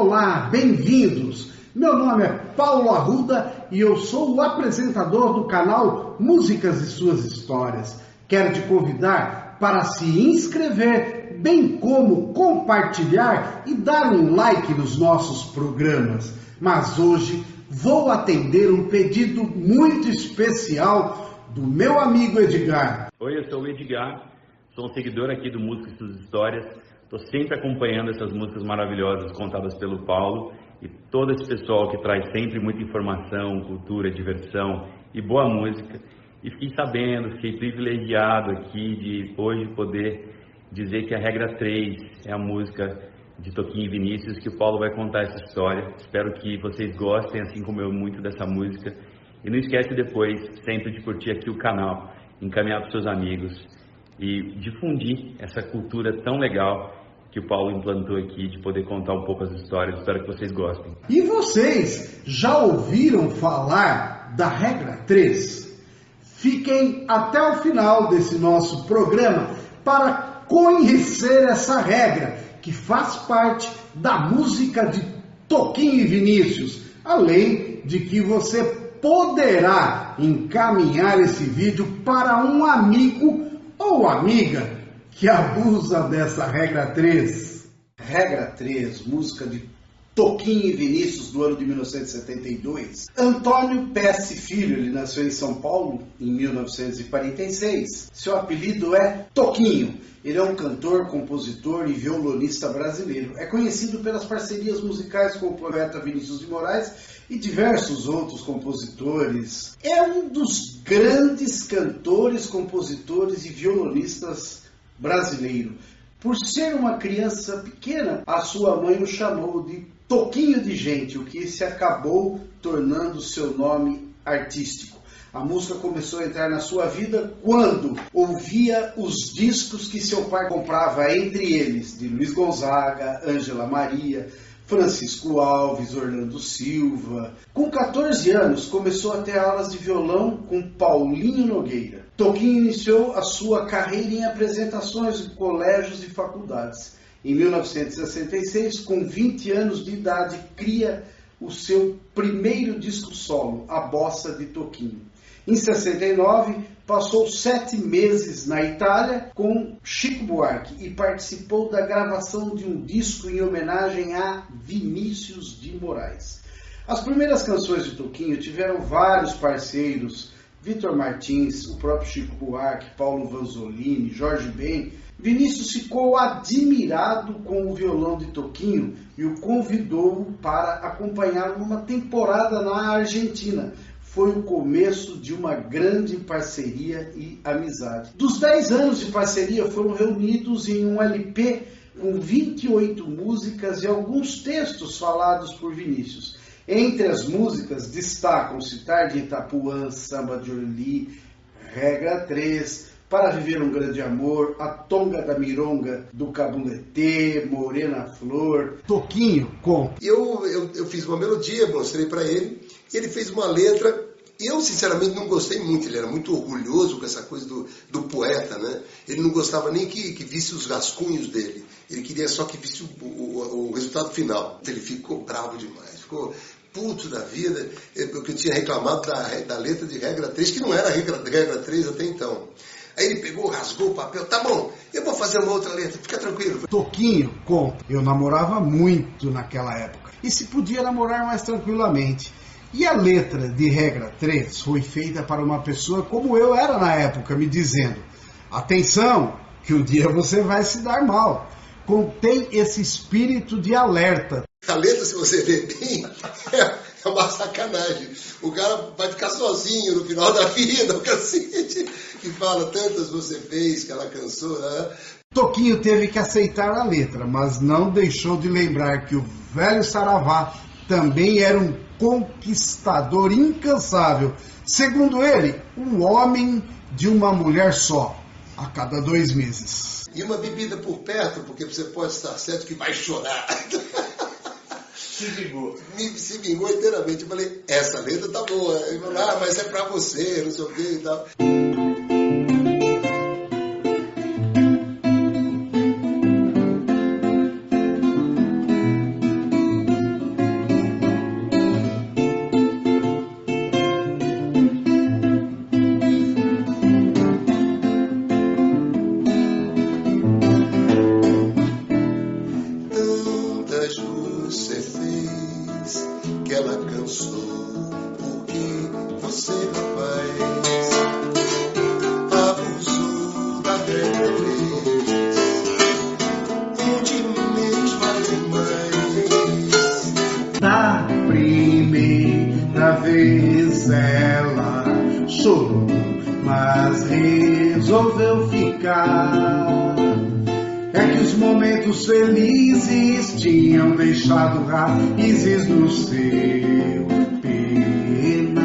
Olá, bem-vindos! Meu nome é Paulo Arruda e eu sou o apresentador do canal Músicas e Suas Histórias. Quero te convidar para se inscrever, bem como compartilhar e dar um like nos nossos programas. Mas hoje vou atender um pedido muito especial do meu amigo Edgar. Oi, eu sou o Edgar, sou um seguidor aqui do Músicas e Suas Histórias. Estou sempre acompanhando essas músicas maravilhosas contadas pelo Paulo e todo esse pessoal que traz sempre muita informação, cultura, diversão e boa música. E fiquei sabendo, fiquei privilegiado aqui de hoje poder dizer que a regra 3 é a música de Toquinho e Vinícius, que o Paulo vai contar essa história. Espero que vocês gostem, assim como eu, muito dessa música. E não esquece depois, sempre de curtir aqui o canal, encaminhar para seus amigos e difundir essa cultura tão legal que o Paulo implantou aqui de poder contar um pouco as histórias. Espero que vocês gostem. E vocês já ouviram falar da regra 3? Fiquem até o final desse nosso programa para conhecer essa regra que faz parte da música de Toquinho e Vinícius, além de que você poderá encaminhar esse vídeo para um amigo amiga que abusa dessa regra 3. Regra 3, música de Toquinho e Vinícius do ano de 1972. Antônio Pesce Filho, ele nasceu em São Paulo em 1946. Seu apelido é Toquinho. Ele é um cantor, compositor e violonista brasileiro. É conhecido pelas parcerias musicais com o poeta Vinícius de Moraes e diversos outros compositores. É um dos grandes cantores, compositores e violonistas brasileiro. Por ser uma criança pequena, a sua mãe o chamou de Toquinho de Gente, o que se acabou tornando seu nome artístico. A música começou a entrar na sua vida quando ouvia os discos que seu pai comprava, entre eles de Luiz Gonzaga, Ângela Maria, Francisco Alves, Orlando Silva. Com 14 anos, começou a ter aulas de violão com Paulinho Nogueira. Toquinho iniciou a sua carreira em apresentações em colégios e faculdades. Em 1966, com 20 anos de idade, cria o seu primeiro disco solo, A Bossa de Toquinho. Em 69, passou sete meses na Itália com Chico Buarque e participou da gravação de um disco em homenagem a Vinícius de Moraes. As primeiras canções de Toquinho tiveram vários parceiros, Vitor Martins, o próprio Chico Buarque, Paulo Vanzolini, Jorge Ben. Vinícius ficou admirado com o violão de Toquinho e o convidou para acompanhar numa temporada na Argentina, foi o começo de uma grande parceria e amizade. Dos 10 anos de parceria foram reunidos em um LP com 28 músicas e alguns textos falados por Vinícius. Entre as músicas destacam-se Tarde Itapuã, Samba de Orly, Regra 3, Para Viver um Grande Amor, A Tonga da Mironga do Cabulete, Morena Flor. Toquinho, conta. Eu, eu, eu fiz uma melodia, mostrei para ele, e ele fez uma letra eu, sinceramente, não gostei muito. Ele era muito orgulhoso com essa coisa do, do poeta, né? Ele não gostava nem que, que visse os rascunhos dele. Ele queria só que visse o, o, o resultado final. Ele ficou bravo demais. Ficou puto da vida, porque eu tinha reclamado da, da letra de regra 3, que não era regra, regra 3 até então. Aí ele pegou, rasgou o papel, tá bom, eu vou fazer uma outra letra, fica tranquilo. Toquinho, conta, eu namorava muito naquela época. E se podia namorar mais tranquilamente. E a letra de regra 3 foi feita para uma pessoa como eu era na época, me dizendo: atenção, que um dia você vai se dar mal. Contém esse espírito de alerta. A letra, se você ver bem, é uma sacanagem. O cara vai ficar sozinho no final da vida, o cacete, que fala tantas você fez, que ela cansou, né? Toquinho teve que aceitar a letra, mas não deixou de lembrar que o velho Saravá também era um conquistador incansável. Segundo ele, um homem de uma mulher só, a cada dois meses. E uma bebida por perto, porque você pode estar certo que vai chorar. Se vingou. Me, se vingou inteiramente. Eu falei, essa letra tá boa. Ele falou, ah, mas é pra você, não sei o que e tal. Chorou, mas resolveu ficar. É que os momentos felizes tinham deixado raízes no seu penar.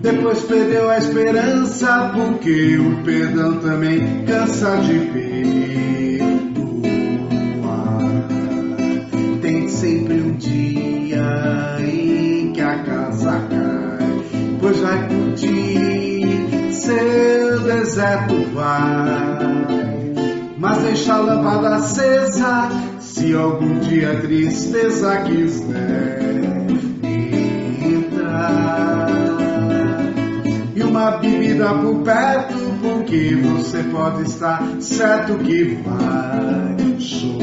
Depois perdeu a esperança, porque o perdão também cansa de perdoar. Tem sempre um dia em que a casa cai, vai curtir seu deserto vai. Mas deixa a lâmpada acesa, se algum dia a tristeza quiser entrar. E uma bebida por perto, porque você pode estar certo que vai chorar.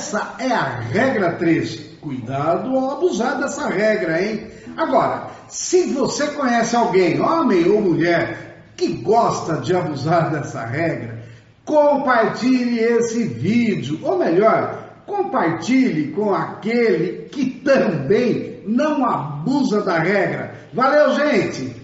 Essa é a regra 3. Cuidado ao abusar dessa regra, hein? Agora, se você conhece alguém, homem ou mulher, que gosta de abusar dessa regra, compartilhe esse vídeo, ou melhor, compartilhe com aquele que também não abusa da regra. Valeu, gente!